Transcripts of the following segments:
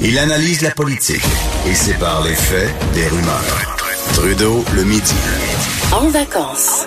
Il analyse la politique et sépare les faits des rumeurs. Trudeau le midi. En vacances.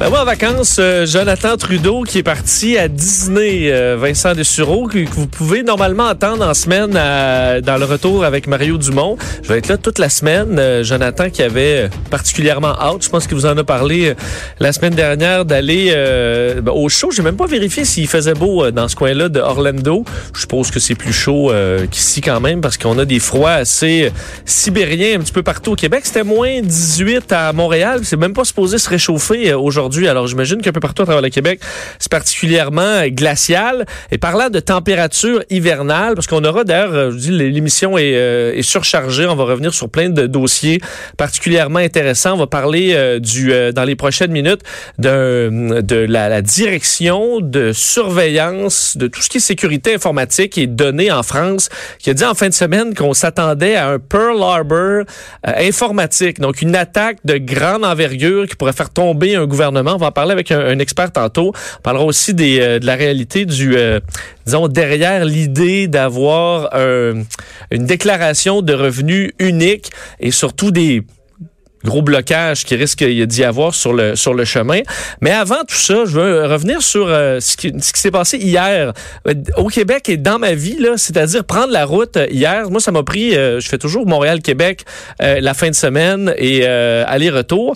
Ben moi, en vacances, euh, Jonathan Trudeau qui est parti à Disney, euh, Vincent Dessureau, que, que vous pouvez normalement entendre en semaine à- dans le retour avec Mario Dumont. Je vais être là toute la semaine. Euh, Jonathan qui avait particulièrement hâte, je pense qu'il vous en a parlé euh, la semaine dernière, d'aller euh, ben, au show. J'ai même pas vérifié s'il faisait beau euh, dans ce coin-là de Orlando. Je suppose que c'est plus chaud euh, qu'ici quand même parce qu'on a des froids assez euh, sibériens un petit peu partout au Québec. C'était moins 18 à Montréal. C'est même pas supposé se réchauffer euh, Alors j'imagine qu'un peu partout à travers le Québec, c'est particulièrement euh, glacial. Et parlant de température hivernale, parce qu'on aura d'ailleurs, euh, je dis, l'émission est, euh, est surchargée. On va revenir sur plein de dossiers particulièrement intéressants. On va parler du dans les prochaines minutes de la, la direction de surveillance de tout ce qui est sécurité informatique et données en France, qui a dit en fin de semaine qu'on s'attendait à un Pearl Harbor informatique, donc une attaque de grande envergure qui pourrait faire tomber un gouvernement. On va en parler avec un, expert tantôt. On parlera aussi euh, de la réalité du, euh, disons, derrière l'idée d'avoir un- une déclaration de revenus unique et surtout des gros blocage qui risque d'y avoir sur le sur le chemin. Mais avant tout ça, je veux revenir sur euh, ce qui, s'est passé hier euh, au Québec et dans ma vie c'est-à-dire prendre la route euh, hier. Moi, ça m'a pris. euh, je fais toujours Montréal-Québec euh, la fin de semaine et euh, aller-retour.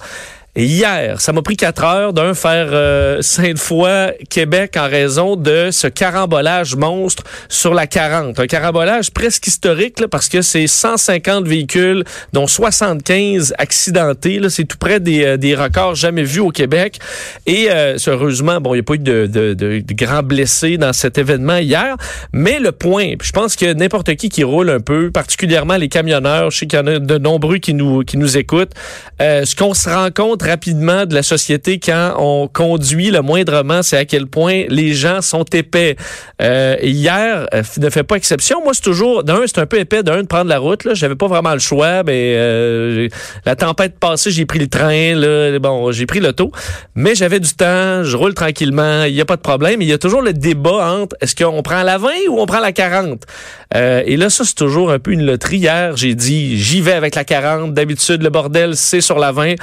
Hier, ça m'a pris quatre heures d'un faire euh, Sainte-Foy, Québec en raison de ce carambolage monstre sur la 40. Un carambolage presque historique là, parce que c'est 150 véhicules, dont 75 accidentés. C'est tout près des, euh, des records jamais vus au Québec. Et euh, heureusement, bon, il n'y a pas eu de, de, grands blessés dans cet événement hier. Mais le point, je pense que n'importe qui qui roule un peu, particulièrement les camionneurs, je sais qu'il y en a de nombreux qui nous, qui nous écoutent, euh, ce qu'on se rend compte rapidement de la société quand on conduit le moindrement, c'est à quel point les gens sont épais. Euh, hier euh, ne fait pas exception. Moi, c'est toujours d'un, c'est un peu épais d'un de prendre la route. Là, j'avais pas vraiment le choix, mais euh, la tempête passée, j'ai pris le train. Là, bon, j'ai pris l'auto, mais j'avais du temps. Je roule tranquillement. Il y a pas de problème. Il y a toujours le débat entre est-ce qu'on prend la 20 ou on prend la 40. Euh, et là, ça c'est toujours un peu une loterie. Hier, j'ai dit j'y vais avec la 40. D'habitude, le bordel c'est sur la 20.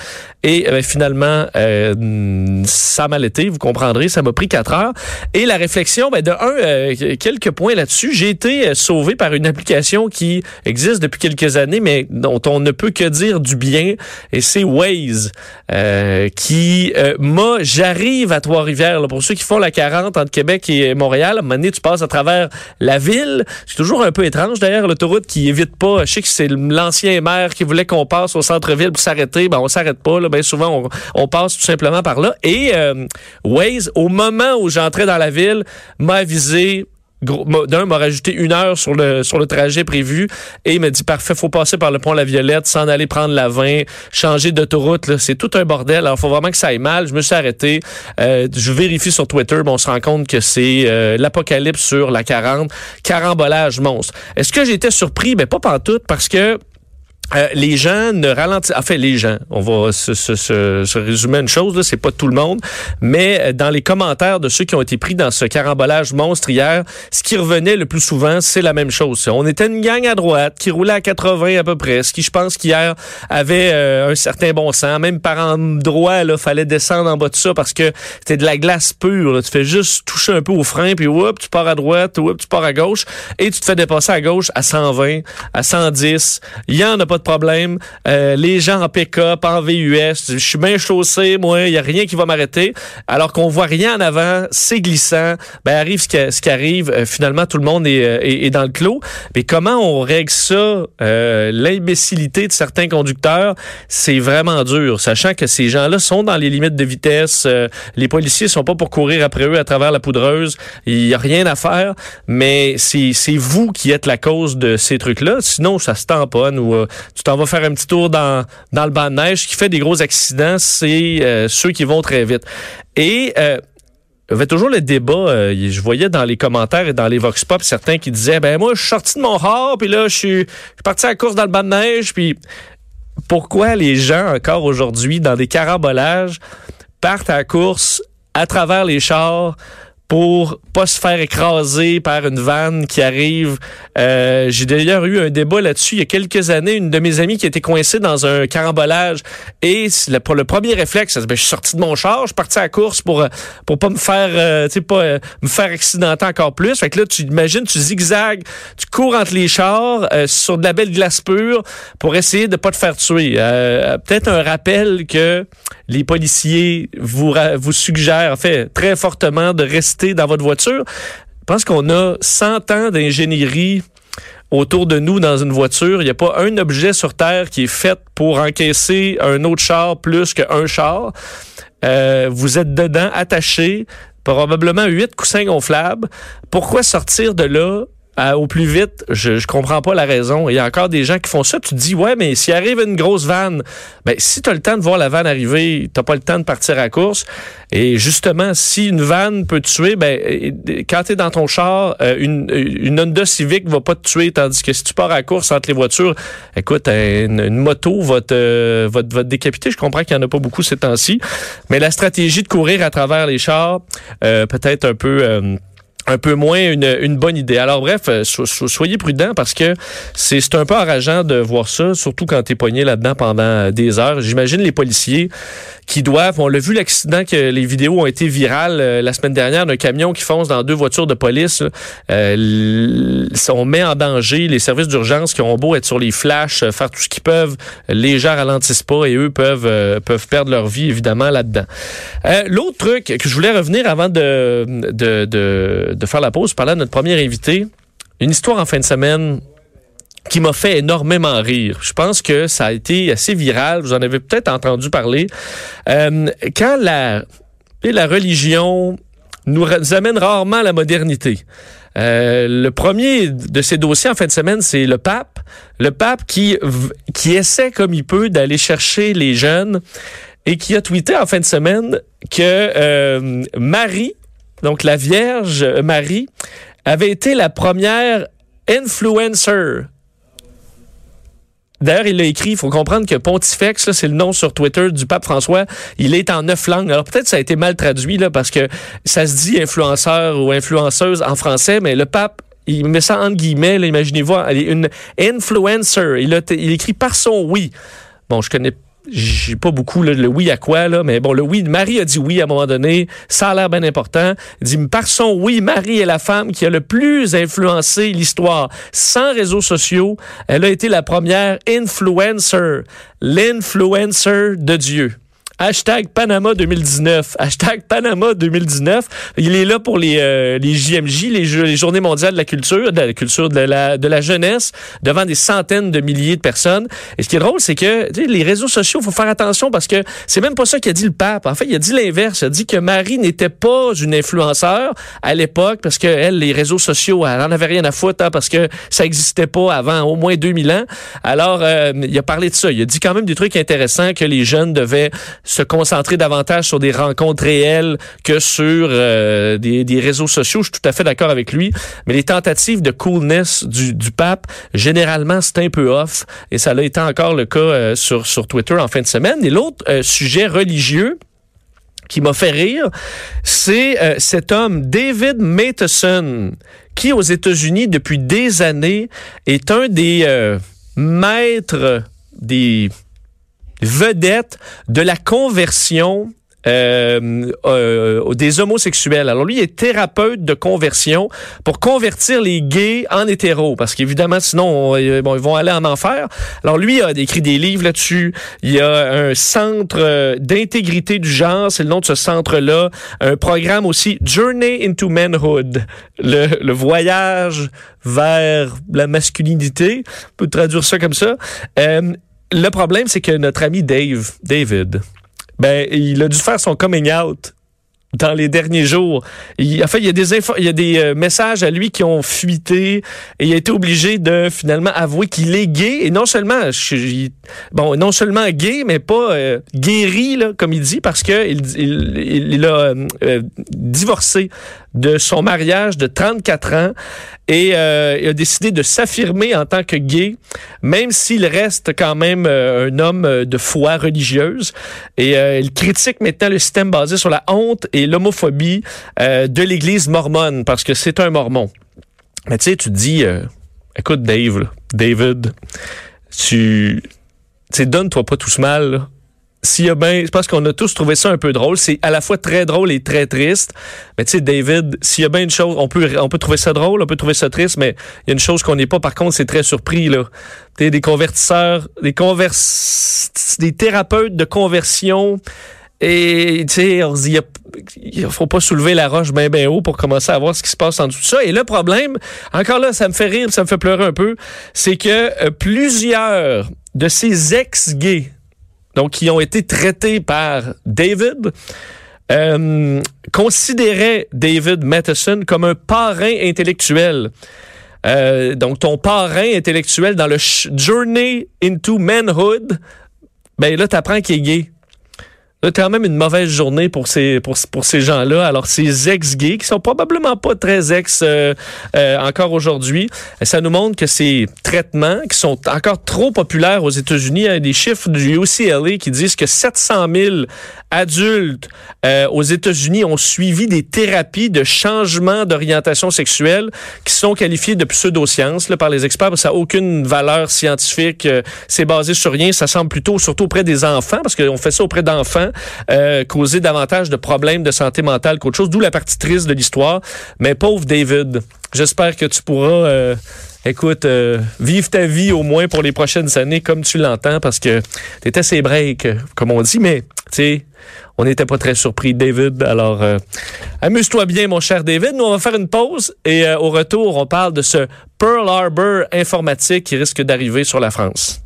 Et euh, finalement, euh, ça m'a été, vous comprendrez, ça m'a pris quatre heures. Et la réflexion, ben, de un, euh, quelques points là-dessus. J'ai été euh, sauvé par une application qui existe depuis quelques années, mais dont on ne peut que dire du bien, et c'est Waze, euh, qui euh, m'a, j'arrive à Trois-Rivières, pour ceux qui font la 40 entre Québec et Montréal, à un moment donné, tu passes à travers la ville. C'est toujours un peu étrange, d'ailleurs, l'autoroute qui évite pas, je sais que c'est l'ancien maire qui voulait qu'on passe au centre-ville pour s'arrêter, ben on s'arrête pas, là, ben on, passe tout simplement par là. Et euh, Waze, au moment où j'entrais dans la ville, m'a avisé d'un m'a rajouté une heure sur le trajet prévu et il m'a dit parfait faut passer par le pont La Violette s'en aller prendre la 20 changer d'autoroute c'est tout un bordel. Alors faut vraiment que ça aille mal. Je me suis arrêté. Euh, je vérifie sur Twitter bon on se rend compte que c'est euh, l'apocalypse sur la 40 carambolage monstre. Est-ce que j'étais surpris? Ben pas pantoute parce que euh, les gens ne ralentissent. Enfin, les gens. On va se, se, se, se résumer une chose, c'est pas tout le monde, mais euh, dans les commentaires de ceux qui ont été pris dans ce carambolage monstre hier, ce qui revenait le plus souvent, c'est la même chose. On était une gang à droite qui roulait à 80 à peu près, ce qui, je pense, qu'hier avait euh, un certain bon sens. Même par endroit, là, fallait descendre en bas de ça parce que c'était de la glace pure. là. Tu fais juste toucher un peu au frein, puis whoop, tu pars à droite, whoop, tu pars à gauche, et tu te fais dépasser à gauche à 120, à 110. Il y en a pas problème. Euh, les gens en pick-up, en VUS, je suis bien chaussé, moi, il y a rien qui va m'arrêter. Alors qu'on voit rien en avant, c'est glissant. Ben arrive ce qui, ce qui arrive. Euh, finalement, tout le monde est, euh, est, est, dans le clos. Mais comment on règle ça L'imbécilité de certains conducteurs, c'est vraiment dur, sachant que ces gens-là sont dans les limites de vitesse. les policiers sont pas pour courir après eux à travers la poudreuse. Il y a rien à faire. Mais c'est vous qui êtes la cause de ces trucs-là. Sinon, ça se tamponne ou euh, tu t'en vas faire un petit tour dans, dans le banc de neige. Ce qui fait des gros accidents, c'est euh, ceux qui vont très vite. Et euh, il y avait toujours le débat, euh, je voyais dans les commentaires et dans les vox pop certains qui disaient ben moi je suis sorti de mon hard puis là je suis parti à la course dans le banc de neige puis pourquoi les gens encore aujourd'hui dans des carambolages partent à la course à travers les chars pour pas se faire écraser par une vanne qui arrive. Euh, J'ai d'ailleurs eu un débat là-dessus il y a quelques années. Une de mes amies qui était coincée dans un carambolage et pour le premier réflexe, ben, je suis sorti de mon char, je suis parti à la course pour pour pas me faire, euh, tu sais pas euh, me faire accidenter encore plus. Fait que là, tu imagines, tu zigzags, tu cours entre les chars euh, sur de la belle glace pure pour essayer de pas te faire tuer. Peut-être un rappel que les policiers vous vous suggèrent, en fait, très fortement de rester dans votre voiture. Je pense qu'on a 100 ans d'ingénierie autour de nous dans une voiture. Il n'y a pas un objet sur Terre qui est fait pour encaisser un autre char plus qu'un char. Euh, vous êtes dedans, attaché, probablement huit coussins gonflables. Pourquoi sortir de là au plus vite, je, je comprends pas la raison. Il y a encore des gens qui font ça. Tu te dis, ouais, mais s'il arrive une grosse vanne, ben, si tu as le temps de voir la vanne arriver, t'as pas le temps de partir à course. Et justement, si une vanne peut te tuer, ben, quand tu dans ton char, euh, une, une Honda Civic va pas te tuer, tandis que si tu pars à course entre les voitures, écoute, une, moto va te, va, te, décapiter. Je comprends qu'il y en a pas beaucoup ces temps-ci. Mais la stratégie de courir à travers les chars, euh, peut-être un peu... Euh, un peu moins une, une bonne idée. Alors bref, euh, soyez prudents parce que c'est un peu enrageant de voir ça, surtout quand tu es pogné là-dedans pendant des heures. J'imagine les policiers qui doivent, on l'a vu l'accident que les vidéos ont été virales euh, la semaine dernière d'un camion qui fonce dans deux voitures de police. Euh, on met en danger les services d'urgence qui ont beau être sur les flashs, faire tout ce qu'ils peuvent. Les gens ralentissent pas et eux peuvent, peuvent perdre leur vie évidemment là-dedans. L'autre truc que je voulais revenir avant de de, faire la pause, parler à notre premier invité. Une histoire en fin de semaine qui m'a fait énormément rire. Je pense que ça a été assez viral. Vous en avez peut-être entendu parler. Euh, quand la, la religion nous, amène rarement à la modernité. Euh, le premier de ces dossiers en fin de semaine, c'est le pape. Le pape qui, qui essaie comme il peut d'aller chercher les jeunes et qui a tweeté en fin de semaine que euh, Marie donc la Vierge Marie, avait été la première influencer D'ailleurs, il l'a écrit. Il faut comprendre que Pontifex, c'est le nom sur Twitter du pape François. Il est en neuf langues. Alors peut-être ça a été mal traduit là parce que ça se dit influenceur ou influenceuse en français, mais le pape il met ça entre guillemets. Imaginez-vous, une influencer. Il, il écrit par son oui. Bon, je connais j'ai pas beaucoup le oui à quoi là, mais bon le oui, Marie a dit oui à un moment donné, ça a l'air bien important. Il dit par son oui, Marie est la femme qui a le plus influencé l'histoire sans réseaux sociaux. Elle a été la première influencer, l'influencer de Dieu. Hashtag Panama 2019. Hashtag Panama 2019. Il est là pour les, euh, les JMJ, les, Journées mondiales de la culture, de la culture de la, de la jeunesse, devant des centaines de milliers de personnes. Et ce qui est drôle, c'est que les réseaux sociaux, faut faire attention parce que c'est même pas ça qu'a dit le pape. En fait, il a dit l'inverse. Il a dit que Marie n'était pas une influenceur à l'époque parce que elle, les réseaux sociaux, elle en avait rien à foutre hein, parce que ça existait pas avant au moins 2000 ans. Alors, euh, il a parlé de ça. Il a dit quand même des trucs intéressants que les jeunes devaient se concentrer davantage sur des rencontres réelles que sur euh, des, réseaux sociaux. Je suis tout à fait d'accord avec lui. Mais les tentatives de coolness du, pape, généralement, c'est un peu off. Et ça a été encore le cas euh, sur, sur Twitter en fin de semaine. Et l'autre euh, sujet religieux, qui m'a fait rire, c'est cet homme, David Matheson, qui aux États-Unis, depuis des années, est un des maîtres des vedette de la conversion euh, euh, des homosexuels. Alors lui, est thérapeute de conversion pour convertir les gays en hétéros, parce qu'évidemment, sinon, euh, bon, ils vont aller en enfer. Alors lui a écrit des livres là-dessus. Il y a un centre d'intégrité du genre, c'est le nom de ce centre-là. Un programme aussi, Journey into Manhood, le, voyage vers la masculinité. On peut traduire ça comme ça. Le problème, c'est que notre ami Dave, David, ben, il a dû faire son coming out dans les derniers jours. Il, en fait, il y a des, des euh, messages à lui qui ont fuité et il a été obligé de finalement avouer qu'il est gay et non seulement, bon, non seulement gay, mais pas euh, guéri là, comme il dit, parce que il a euh, divorcé de son mariage de 34 ans et il a décidé de s'affirmer en tant que gay, même s'il reste quand même un homme de foi religieuse. Et il critique maintenant le système basé sur la honte et l'homophobie euh, de l'Église mormone, parce que c'est un mormon. Mais tu sais, tu dis, euh, écoute Dave, David, tu, tu donne-toi pas tout ce mal. S'il y a bien, je pense qu'on a tous trouvé ça un peu drôle. C'est à la fois très drôle et très triste. Mais tu sais, David, s'il y a bien une chose, on peut, on peut trouver ça drôle, on peut trouver ça triste, mais il y a une chose qu'on n'est pas, par contre, c'est très surpris, là. Tu des convertisseurs, des convers, des thérapeutes de conversion. Et tu sais, il faut pas soulever la roche bien bien haut pour commencer à voir ce qui se passe en dessous de ça. Et le problème, encore là, ça me fait rire, ça me fait pleurer un peu, c'est que euh, plusieurs de ces ex-gays, donc qui ont été traités par David, euh, considéraient David Matheson comme un parrain intellectuel. Euh, donc ton parrain intellectuel dans le Journey into Manhood, ben là t'apprends qu'il est gay. C'est quand même une mauvaise journée pour ces pour, pour ces gens-là. Alors ces ex-gays qui sont probablement pas très ex euh, euh, encore aujourd'hui, ça nous montre que ces traitements qui sont encore trop populaires aux États-Unis, il y a des chiffres du UCLA qui disent que 700 000 adultes euh, aux États-Unis ont suivi des thérapies de changement d'orientation sexuelle qui sont qualifiées de pseudosciences là, par les experts. Ça n'a aucune valeur scientifique. C'est basé sur rien. Ça semble plutôt surtout auprès des enfants parce qu'on fait ça auprès d'enfants euh, causer davantage de problèmes de santé mentale qu'autre chose, d'où la partie triste de l'histoire. Mais pauvre David, j'espère que tu pourras... Euh, écoute, euh, vive ta vie au moins pour les prochaines années comme tu l'entends parce que t'étais assez break, comme on dit, mais tu sais, on n'était pas très surpris, David. Alors, amuse-toi bien, mon cher David. Nous, on va faire une pause et au retour, on parle de ce Pearl Harbor informatique qui risque d'arriver sur la France.